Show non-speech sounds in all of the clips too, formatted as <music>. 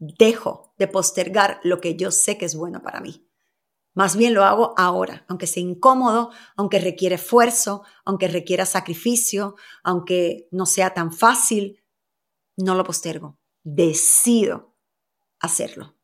dejo de postergar lo que yo sé que es bueno para mí. Más bien lo hago ahora, aunque sea incómodo, aunque requiere esfuerzo, aunque requiera sacrificio, aunque no sea tan fácil, no lo postergo. Decido hacerlo.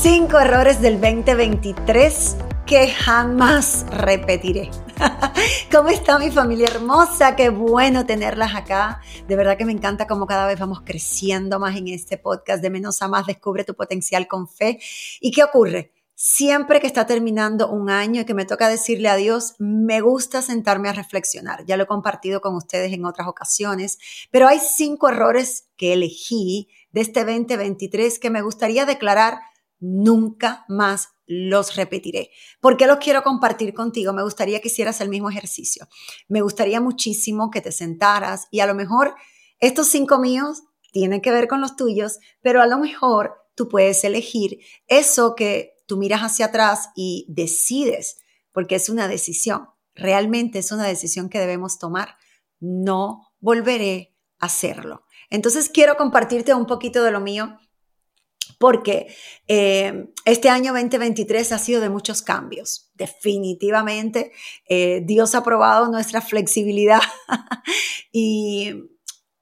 Cinco errores del 2023 que jamás repetiré. <laughs> ¿Cómo está mi familia hermosa? Qué bueno tenerlas acá. De verdad que me encanta cómo cada vez vamos creciendo más en este podcast de menos a más. Descubre tu potencial con fe. ¿Y qué ocurre? Siempre que está terminando un año y que me toca decirle adiós, me gusta sentarme a reflexionar. Ya lo he compartido con ustedes en otras ocasiones, pero hay cinco errores que elegí de este 2023 que me gustaría declarar nunca más los repetiré. ¿Por qué los quiero compartir contigo? Me gustaría que hicieras el mismo ejercicio. Me gustaría muchísimo que te sentaras y a lo mejor estos cinco míos tienen que ver con los tuyos, pero a lo mejor tú puedes elegir eso que tú miras hacia atrás y decides, porque es una decisión. Realmente es una decisión que debemos tomar. No volveré a hacerlo. Entonces quiero compartirte un poquito de lo mío porque eh, este año 2023 ha sido de muchos cambios. Definitivamente, eh, Dios ha probado nuestra flexibilidad <laughs> y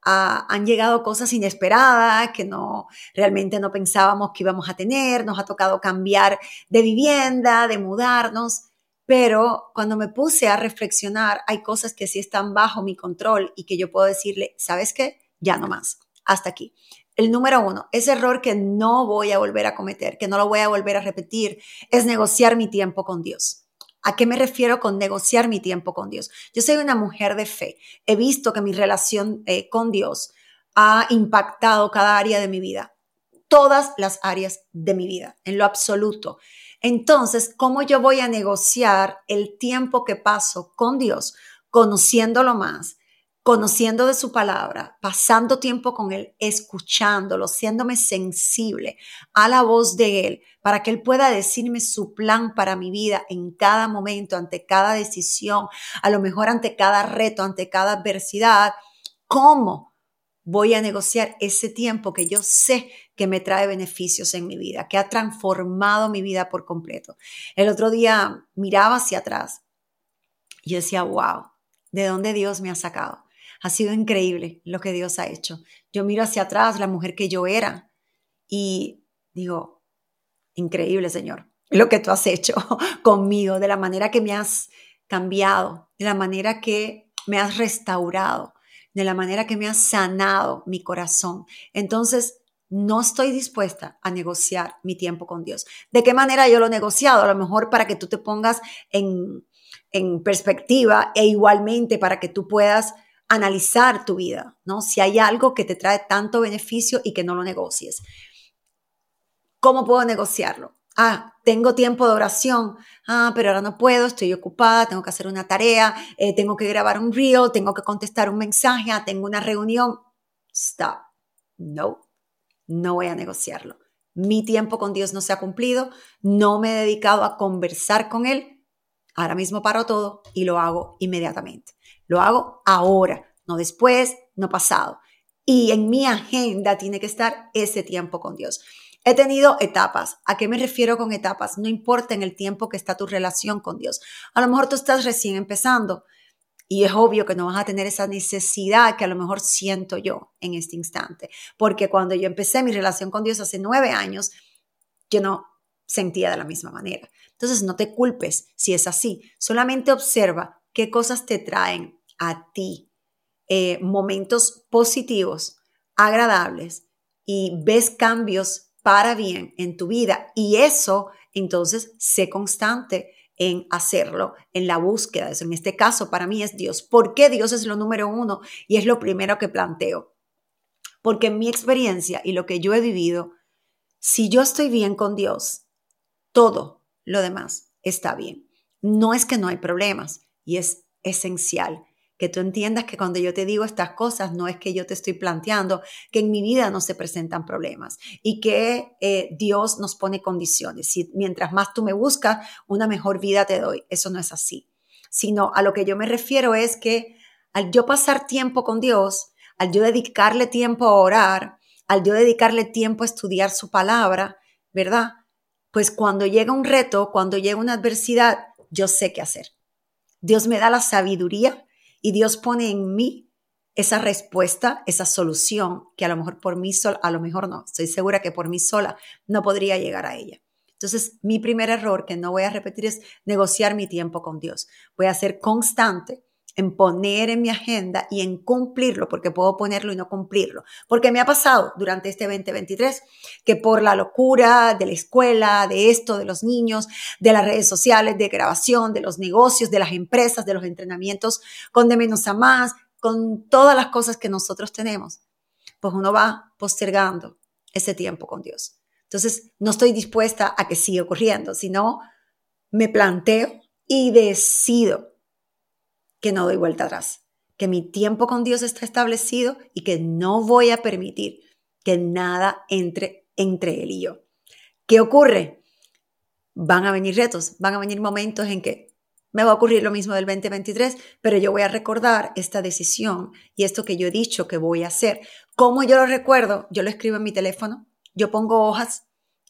han llegado cosas inesperadas que no realmente no pensábamos que íbamos a tener. Nos ha tocado cambiar de vivienda, de mudarnos. Pero cuando me puse a reflexionar, hay cosas que sí están bajo mi control y que yo puedo decirle, ¿sabes qué? Ya no más. Hasta aquí. El número uno, ese error que no voy a volver a cometer, que no lo voy a volver a repetir, es negociar mi tiempo con Dios. ¿A qué me refiero con negociar mi tiempo con Dios? Yo soy una mujer de fe. He visto que mi relación eh, con Dios ha impactado cada área de mi vida, todas las áreas de mi vida, en lo absoluto. Entonces, ¿cómo yo voy a negociar el tiempo que paso con Dios, conociéndolo más, conociendo de su palabra, pasando tiempo con Él, escuchándolo, siéndome sensible a la voz de Él, para que Él pueda decirme su plan para mi vida en cada momento, ante cada decisión, a lo mejor ante cada reto, ante cada adversidad, ¿cómo? Voy a negociar ese tiempo que yo sé que me trae beneficios en mi vida, que ha transformado mi vida por completo. El otro día miraba hacia atrás y yo decía, wow, ¿de dónde Dios me ha sacado? Ha sido increíble lo que Dios ha hecho. Yo miro hacia atrás la mujer que yo era y digo, increíble Señor, lo que tú has hecho <laughs> conmigo, de la manera que me has cambiado, de la manera que me has restaurado, de la manera que me has sanado mi corazón. Entonces, no estoy dispuesta a negociar mi tiempo con Dios. ¿De qué manera yo lo he negociado? A lo mejor para que tú te pongas en, en perspectiva e igualmente para que tú puedas analizar tu vida, ¿no? Si hay algo que te trae tanto beneficio y que no lo negocies. ¿Cómo puedo negociarlo? Ah, tengo tiempo de oración. Ah, pero ahora no puedo, estoy ocupada, tengo que hacer una tarea, eh, tengo que grabar un reel, tengo que contestar un mensaje, ah, tengo una reunión. Stop. No, no voy a negociarlo. Mi tiempo con Dios no se ha cumplido, no me he dedicado a conversar con Él. Ahora mismo paro todo y lo hago inmediatamente. Lo hago ahora, no después, no pasado. Y en mi agenda tiene que estar ese tiempo con Dios. He tenido etapas. ¿A qué me refiero con etapas? No importa en el tiempo que está tu relación con Dios. A lo mejor tú estás recién empezando y es obvio que no vas a tener esa necesidad que a lo mejor siento yo en este instante. Porque cuando yo empecé mi relación con Dios hace nueve años, yo no sentía de la misma manera. Entonces no te culpes si es así. Solamente observa qué cosas te traen a ti eh, momentos positivos, agradables y ves cambios para bien en tu vida y eso entonces sé constante en hacerlo, en la búsqueda. Eso en este caso para mí es Dios. ¿Por qué Dios es lo número uno y es lo primero que planteo? Porque en mi experiencia y lo que yo he vivido, si yo estoy bien con Dios, todo lo demás está bien. No es que no hay problemas y es esencial que tú entiendas que cuando yo te digo estas cosas no es que yo te estoy planteando que en mi vida no se presentan problemas y que eh, Dios nos pone condiciones. Si mientras más tú me buscas, una mejor vida te doy. Eso no es así. Sino a lo que yo me refiero es que al yo pasar tiempo con Dios, al yo dedicarle tiempo a orar, al yo dedicarle tiempo a estudiar su palabra, ¿verdad? Pues cuando llega un reto, cuando llega una adversidad, yo sé qué hacer. Dios me da la sabiduría y Dios pone en mí esa respuesta, esa solución que a lo mejor por mí sola, a lo mejor no, estoy segura que por mí sola no podría llegar a ella. Entonces, mi primer error que no voy a repetir es negociar mi tiempo con Dios. Voy a ser constante en poner en mi agenda y en cumplirlo, porque puedo ponerlo y no cumplirlo. Porque me ha pasado durante este 2023 que por la locura de la escuela, de esto, de los niños, de las redes sociales, de grabación, de los negocios, de las empresas, de los entrenamientos, con de menos a más, con todas las cosas que nosotros tenemos, pues uno va postergando ese tiempo con Dios. Entonces, no estoy dispuesta a que siga ocurriendo, sino me planteo y decido que no doy vuelta atrás, que mi tiempo con Dios está establecido y que no voy a permitir que nada entre entre Él y yo. ¿Qué ocurre? Van a venir retos, van a venir momentos en que me va a ocurrir lo mismo del 2023, pero yo voy a recordar esta decisión y esto que yo he dicho que voy a hacer. ¿Cómo yo lo recuerdo? Yo lo escribo en mi teléfono, yo pongo hojas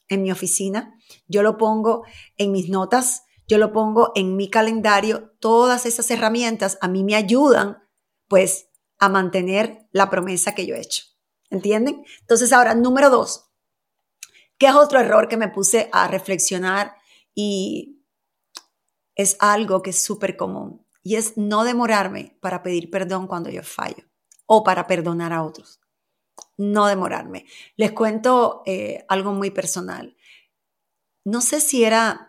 en mi oficina, yo lo pongo en mis notas, yo lo pongo en mi calendario. Todas esas herramientas a mí me ayudan, pues, a mantener la promesa que yo he hecho. ¿Entienden? Entonces, ahora, número dos, ¿qué es otro error que me puse a reflexionar y es algo que es súper común? Y es no demorarme para pedir perdón cuando yo fallo o para perdonar a otros no demorarme. Les cuento eh, algo muy personal. No sé si era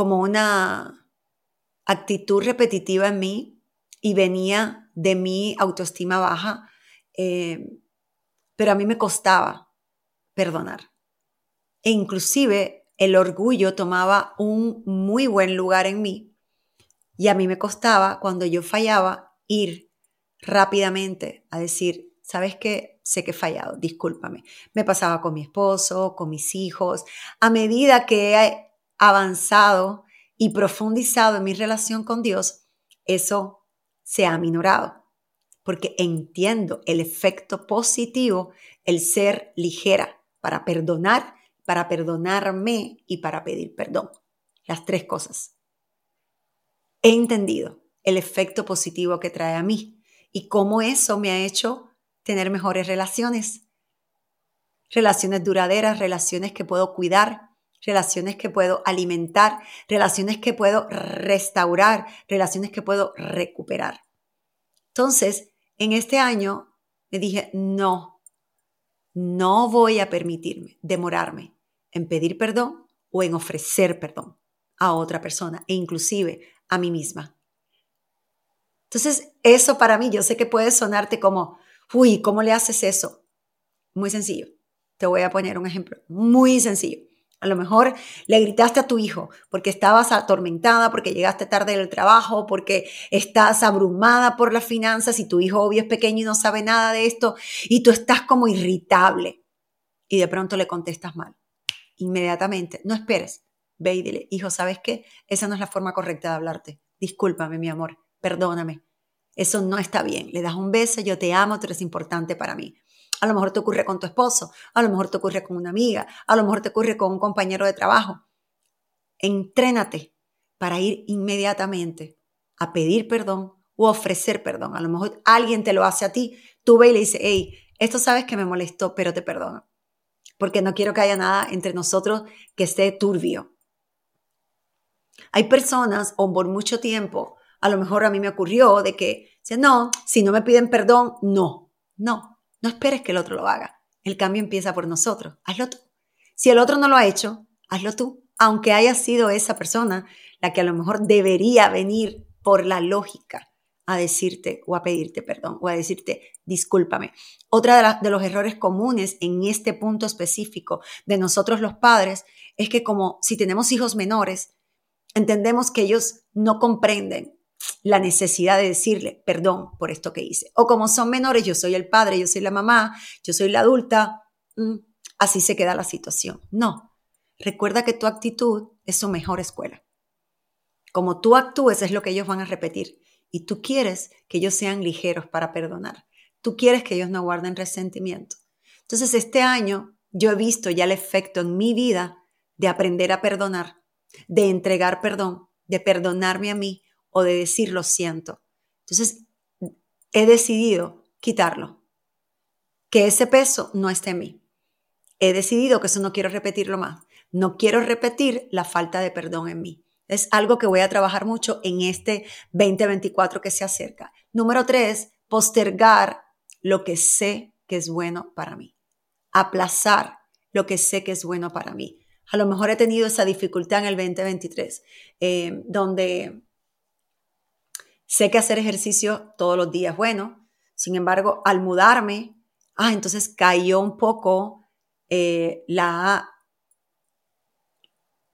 como una actitud repetitiva en mí y venía de mi autoestima baja, eh, pero a mí me costaba perdonar. E inclusive el orgullo tomaba un muy buen lugar en mí y a mí me costaba cuando yo fallaba ir rápidamente a decir, ¿sabes qué? Sé que he fallado, discúlpame. Me pasaba con mi esposo, con mis hijos. A medida que avanzado y profundizado en mi relación con Dios, eso se ha minorado, porque entiendo el efecto positivo, el ser ligera para perdonar, para perdonarme y para pedir perdón. Las tres cosas. He entendido el efecto positivo que trae a mí y cómo eso me ha hecho tener mejores relaciones. Relaciones duraderas, relaciones que puedo cuidar, relaciones que puedo alimentar, relaciones que puedo restaurar, relaciones que puedo recuperar. Entonces, en este año me dije, no, no voy a permitirme demorarme en pedir perdón o en ofrecer perdón a otra persona e inclusive a mí misma. Entonces, eso para mí, yo sé que puede sonarte como, Uy, ¿cómo le haces eso? Muy sencillo. Te voy a poner un ejemplo. Muy sencillo. A lo mejor le gritaste a tu hijo porque estabas atormentada, porque llegaste tarde del trabajo, porque estás abrumada por las finanzas y tu hijo obvio es pequeño y no sabe nada de esto y tú estás como irritable y de pronto le contestas mal. Inmediatamente, no esperes, ve y dile, hijo, ¿sabes qué? Esa no es la forma correcta de hablarte. Discúlpame, mi amor, perdóname. Eso no está bien. Le das un beso, yo te amo, tú eres importante para mí. A lo mejor te ocurre con tu esposo, a lo mejor te ocurre con una amiga, a lo mejor te ocurre con un compañero de trabajo. Entrénate para ir inmediatamente a pedir perdón o ofrecer perdón. A lo mejor alguien te lo hace a ti, tú ve y le dices, hey, esto sabes que me molestó, pero te perdono. Porque no quiero que haya nada entre nosotros que esté turbio. Hay personas, o por mucho tiempo, a lo mejor a mí me ocurrió de que, no, si no me piden perdón, no, no, no esperes que el otro lo haga. El cambio empieza por nosotros, hazlo tú. Si el otro no lo ha hecho, hazlo tú, aunque haya sido esa persona la que a lo mejor debería venir por la lógica a decirte o a pedirte perdón o a decirte discúlpame. Otra de, de, los errores comunes en este punto específico de nosotros los padres es que como si tenemos hijos menores, entendemos que ellos no comprenden la necesidad de decirle perdón por esto que hice. O como son menores, yo soy el padre, yo soy la mamá, yo soy la adulta, mm, así se queda la situación. No, recuerda que tu actitud es su mejor escuela. Como tú actúes es lo que ellos van a repetir y tú quieres que ellos sean ligeros para perdonar. tú quieres que ellos no guarden resentimiento. Entonces, este año yo he visto ya el efecto en mi vida de aprender a perdonar, de entregar perdón, de perdonarme a mí o de decir lo siento. Entonces, he decidido quitarlo, que ese peso no esté en mí. He decidido que eso no quiero repetirlo más. No quiero repetir la falta de perdón en mí. Es algo que voy a trabajar mucho en este 2024 que se acerca. Número tres, postergar lo que sé que es bueno para mí. Aplazar lo que sé que es bueno para mí. A lo mejor he tenido esa dificultad en el 2023, eh, donde sé que hacer ejercicio todos los días bueno. Sin embargo, al mudarme, ah, entonces cayó un poco eh, la,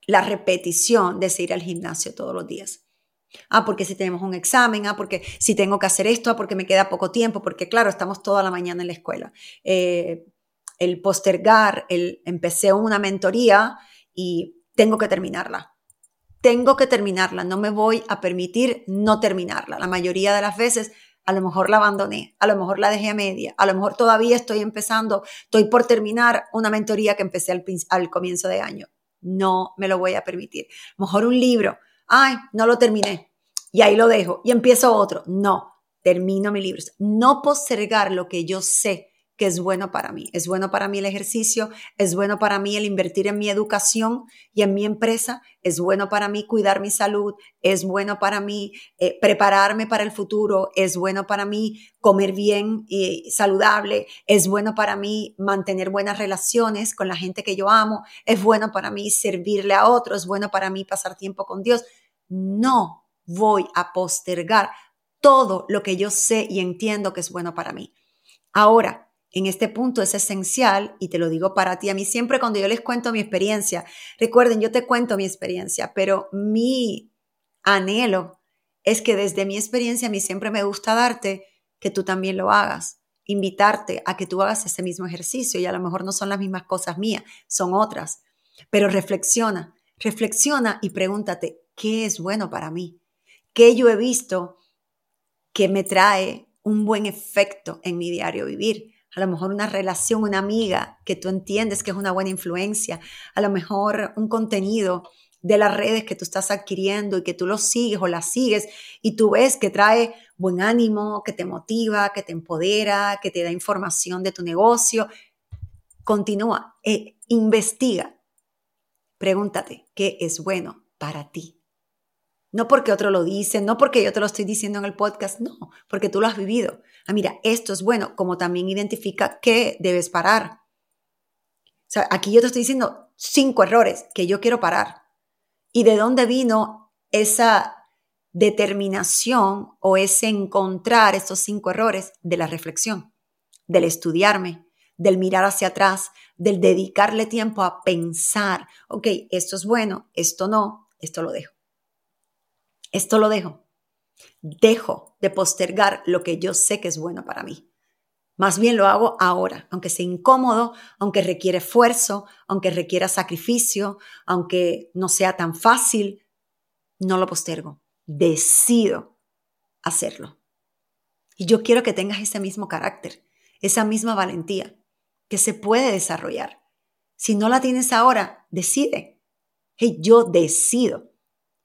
la repetición de ir al gimnasio todos los días. Ah, porque si tenemos un examen, ah, porque si tengo que hacer esto, ah, porque me queda poco tiempo, porque claro, estamos toda la mañana en la escuela. Eh, el postergar, el empecé una mentoría y tengo que terminarla. Tengo que terminarla, no me voy a permitir no terminarla. La mayoría de las veces a lo mejor la abandoné, a lo mejor la dejé a media, a lo mejor todavía estoy empezando, estoy por terminar una mentoría que empecé al, comienzo de año. No me lo voy a permitir. Mejor un libro, ay, no lo terminé y ahí lo dejo y empiezo otro. No, termino mi libro. No postergar lo que yo sé que es bueno para mí. Es bueno para mí el ejercicio, es bueno para mí el invertir en mi educación y en mi empresa, es bueno para mí cuidar mi salud, es bueno para mí eh, prepararme para el futuro, es bueno para mí comer bien y saludable, es bueno para mí mantener buenas relaciones con la gente que yo amo, es bueno para mí servirle a otros, es bueno para mí pasar tiempo con Dios. No voy a postergar todo lo que yo sé y entiendo que es bueno para mí. Ahora, en este punto es esencial y te lo digo para ti. A mí siempre cuando yo les cuento mi experiencia, recuerden, yo te cuento mi experiencia, pero mi anhelo es que desde mi experiencia a mí siempre me gusta darte que tú también lo hagas, invitarte a que tú hagas ese mismo ejercicio y a lo mejor no son las mismas cosas mías, son otras, pero reflexiona, reflexiona y pregúntate, ¿qué es bueno para mí? ¿Qué yo he visto que me trae un buen efecto en mi diario vivir? A lo mejor una relación, una amiga que tú entiendes que es una buena influencia, a lo mejor un contenido de las redes que tú estás adquiriendo y que tú lo sigues o la sigues y tú ves que trae buen ánimo, que te motiva, que te empodera, que te da información de tu negocio. Continúa, e investiga, pregúntate qué es bueno para ti. No porque otro lo dice, no porque yo te lo estoy diciendo en el podcast, no, porque tú lo has vivido. Ah, mira, esto es bueno, como también identifica qué debes parar. O sea, aquí yo te estoy diciendo cinco errores que yo quiero parar. ¿Y de dónde vino esa determinación o ese encontrar estos cinco errores? De la reflexión, del estudiarme, del mirar hacia atrás, del dedicarle tiempo a pensar, ok, esto es bueno, esto no, esto lo dejo. Esto lo dejo. Dejo de postergar lo que yo sé que es bueno para mí. Más bien lo hago ahora, aunque sea incómodo, aunque requiere esfuerzo, aunque requiera sacrificio, aunque no sea tan fácil, no lo postergo. Decido hacerlo. Y yo quiero que tengas ese mismo carácter, esa misma valentía, que se puede desarrollar. Si no la tienes ahora, decide. Hey, yo decido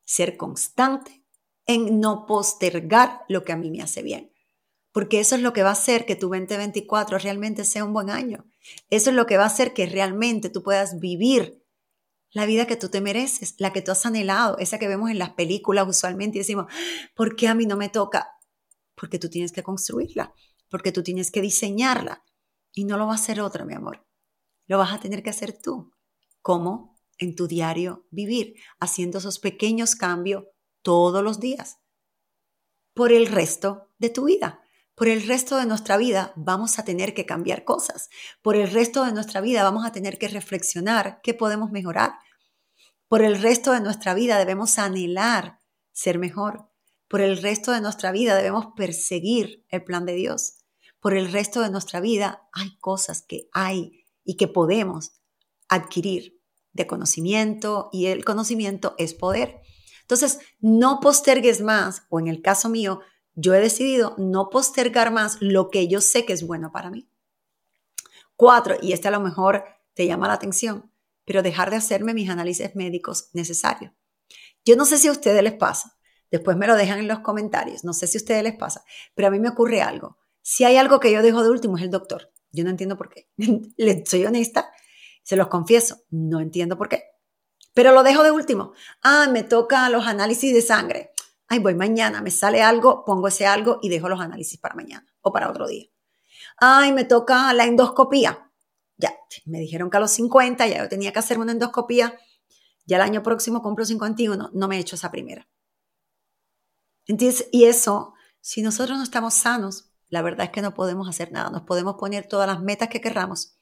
ser constante no postergar lo que a mí me hace bien. Porque eso es lo que va a hacer que tu 2024 realmente sea un buen año. Eso es lo que va a hacer que realmente tú puedas vivir la vida que tú te mereces, la que tú has anhelado, esa que vemos en las películas usualmente y decimos, ¿por qué a mí no me toca? Porque tú tienes que construirla, porque tú tienes que diseñarla. Y no lo va a hacer otra, mi amor. Lo vas a tener que hacer tú. ¿Cómo? en tu diario vivir, haciendo esos pequeños cambios todos los días. Por el resto de tu vida. Por el resto de nuestra vida vamos a tener que cambiar cosas. Por el resto de nuestra vida vamos a tener que reflexionar qué podemos mejorar. Por el resto de nuestra vida debemos anhelar ser mejor. Por el resto de nuestra vida debemos perseguir el plan de Dios. Por el resto de nuestra vida hay cosas que hay y que podemos adquirir de conocimiento y el conocimiento es poder. Entonces, no postergues más, o en el caso mío, yo he decidido no postergar más lo que yo sé que es bueno para mí. Cuatro, y este a lo mejor te llama la atención, pero dejar de hacerme mis análisis médicos necesarios. Yo no sé si a ustedes les pasa, después me lo dejan en los comentarios, no sé si a ustedes les pasa, pero a mí me ocurre algo. Si hay algo que yo dejo de último es el doctor. Yo no entiendo por qué. <laughs> Soy honesta, se los confieso, no entiendo por qué. Pero lo dejo de último. Ah, me toca los análisis de sangre. Ay, voy mañana, me sale algo, pongo ese algo y dejo los análisis para mañana o para otro día. Ay, me toca la endoscopía. Ya, me dijeron que a los 50 ya yo tenía que hacer una endoscopía. Ya el año próximo compro 51, no me he hecho esa primera. Entonces, y eso, si nosotros no estamos sanos, la verdad es que no podemos hacer nada. Nos podemos poner todas las metas que querramos.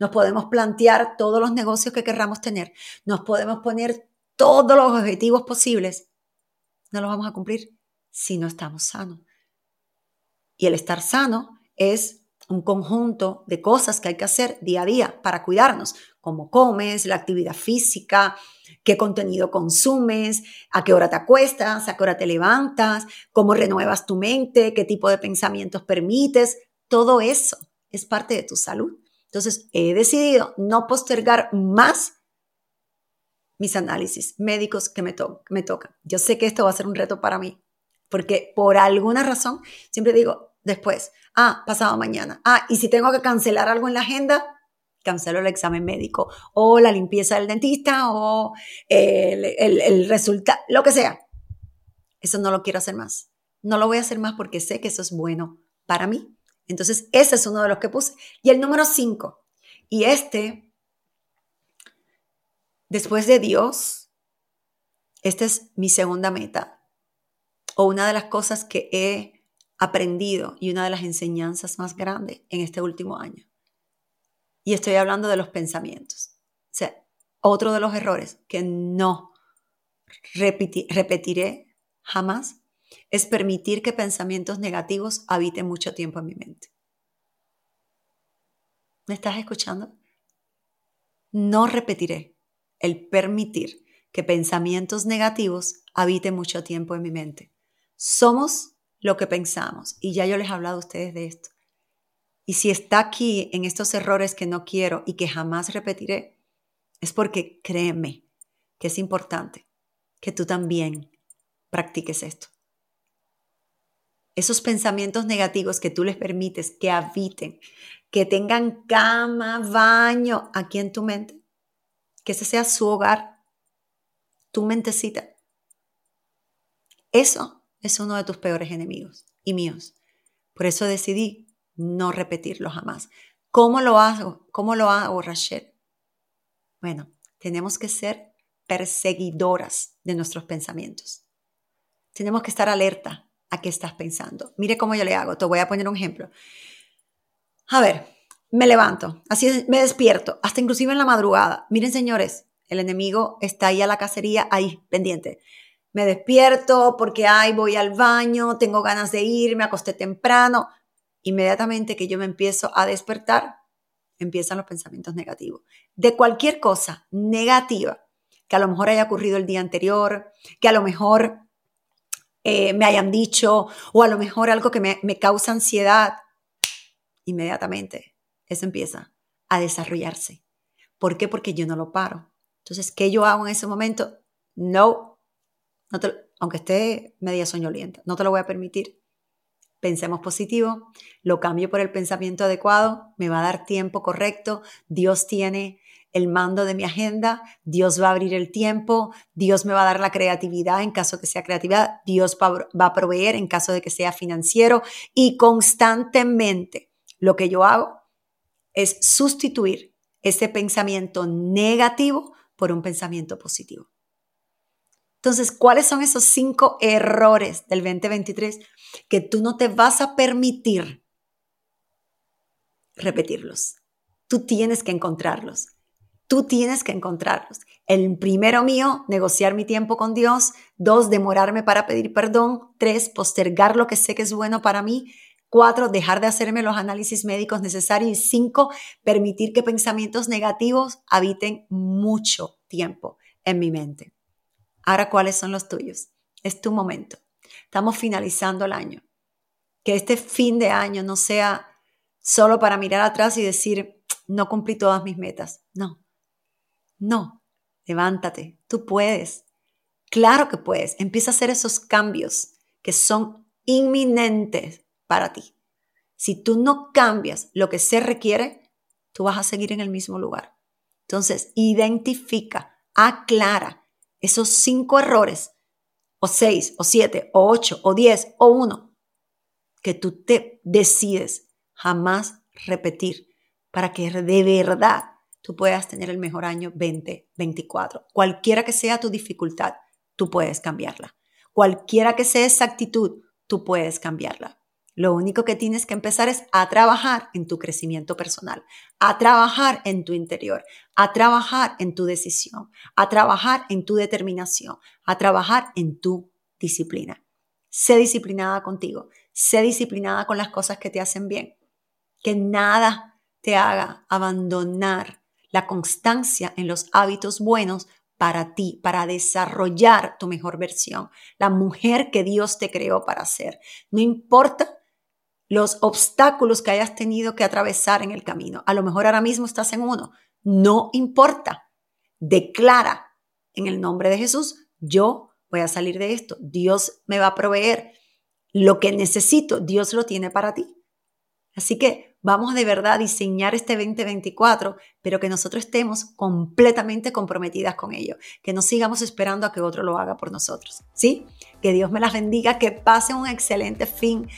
Nos podemos plantear todos los negocios que querramos tener. Nos podemos poner todos los objetivos posibles. No los vamos a cumplir si no estamos sanos. Y el estar sano es un conjunto de cosas que hay que hacer día a día para cuidarnos, cómo comes, la actividad física, qué contenido consumes, a qué hora te acuestas, a qué hora te levantas, cómo renuevas tu mente, qué tipo de pensamientos permites. Todo eso es parte de tu salud. Entonces, he decidido no postergar más mis análisis médicos que me, me tocan. Yo sé que esto va a ser un reto para mí, porque por alguna razón siempre digo después, ah, pasado mañana, ah, y si tengo que cancelar algo en la agenda, cancelo el examen médico o la limpieza del dentista o el, el resultado, lo que sea. Eso no lo quiero hacer más. No lo voy a hacer más porque sé que eso es bueno para mí. Entonces, ese es uno de los que puse. Y el número cinco. Y este, después de Dios, esta es mi segunda meta o una de las cosas que he aprendido y una de las enseñanzas más grandes en este último año. Y estoy hablando de los pensamientos. O sea, otro de los errores que no repetiré jamás es permitir que pensamientos negativos habiten mucho tiempo en mi mente. ¿Me estás escuchando? No repetiré el permitir que pensamientos negativos habiten mucho tiempo en mi mente. Somos lo que pensamos y ya yo les he hablado a ustedes de esto. Y si está aquí en estos errores que no quiero y que jamás repetiré, es porque créeme que es importante que tú también practiques esto. Esos pensamientos negativos que tú les permites que habiten, que tengan cama, baño aquí en tu mente, que ese sea su hogar, tu mentecita. Eso es uno de tus peores enemigos y míos. Por eso decidí no repetirlo jamás. ¿Cómo lo hago? ¿Cómo lo hago, Rachel? Bueno, tenemos que ser perseguidoras de nuestros pensamientos. Tenemos que estar alerta a qué estás pensando. Mire cómo yo le hago. Te voy a poner un ejemplo. A ver, me levanto, así me despierto, hasta inclusive en la madrugada. Miren, señores, el enemigo está ahí a la cacería, ahí, pendiente. Me despierto porque, ay, voy al baño, tengo ganas de ir, me acosté temprano inmediatamente que yo me empiezo a despertar, empiezan los pensamientos negativos. De cualquier cosa negativa que a lo mejor haya ocurrido el día anterior, que a lo mejor eh, me hayan dicho, o a lo mejor algo que me, me causa ansiedad, inmediatamente eso empieza a desarrollarse. ¿Por qué? Porque yo no lo paro. Entonces, ¿qué yo hago en ese momento? No, aunque esté media soñolienta, no te lo voy a permitir pensemos positivo, lo cambio por el pensamiento adecuado, me va a dar tiempo correcto, Dios tiene el mando de mi agenda, Dios va a abrir el tiempo, Dios me va a dar la creatividad en caso que sea creatividad, Dios va a proveer en caso de que sea financiero y constantemente lo que yo hago es sustituir ese pensamiento negativo por un pensamiento positivo. Entonces, ¿cuáles son esos cinco errores del 2023 que tú no te vas a permitir repetirlos? Tú tienes que encontrarlos. Tú tienes que encontrarlos. El primero mío, negociar mi tiempo con Dios. Dos, demorarme para pedir perdón. Tres, postergar lo que sé que es bueno para mí. Cuatro, dejar de hacerme los análisis médicos necesarios. Y cinco, permitir que pensamientos negativos habiten mucho tiempo en mi mente. Ahora, ¿cuáles son los tuyos? Es tu momento. Estamos finalizando el año. Que este fin de año no sea solo para mirar atrás y decir, no cumplí todas mis metas. No, no, levántate, tú puedes. Claro que puedes. Empieza a hacer esos cambios que son inminentes para ti. Si tú no cambias lo que se requiere, tú vas a seguir en el mismo lugar. Entonces, identifica, aclara esos cinco errores, o seis, o siete, o ocho, o diez, o uno, que tú te decides jamás repetir para que de verdad tú puedas tener el mejor año 2024. Cualquiera que sea tu dificultad, tú puedes cambiarla. Cualquiera que sea esa actitud, tú puedes cambiarla. Lo único que tienes que empezar es a trabajar en tu crecimiento personal, a trabajar en tu interior, a trabajar en tu decisión, a trabajar en tu determinación, a trabajar en tu disciplina. Sé disciplinada contigo, sé disciplinada con las cosas que te hacen bien. Que nada te haga abandonar la constancia en los hábitos buenos para ti, para desarrollar tu mejor versión, la mujer que Dios te creó para ser. No importa los obstáculos que hayas tenido que atravesar en el camino. A lo mejor ahora mismo estás en uno. No importa. Declara en el nombre de Jesús, yo voy a salir de esto. Dios me va a proveer lo que necesito. Dios lo tiene para ti. Así que vamos de verdad a diseñar este 2024, pero que nosotros estemos completamente comprometidas con ello, que no sigamos esperando a que otro lo haga por nosotros. ¿Sí? Que Dios me las bendiga, que pasen un excelente fin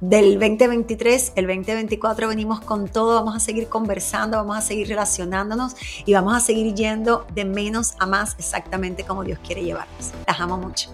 del 2023, el 2024 venimos con todo, vamos a seguir conversando, vamos a seguir relacionándonos y vamos a seguir yendo de menos a más exactamente como Dios quiere llevarnos. Las amo mucho.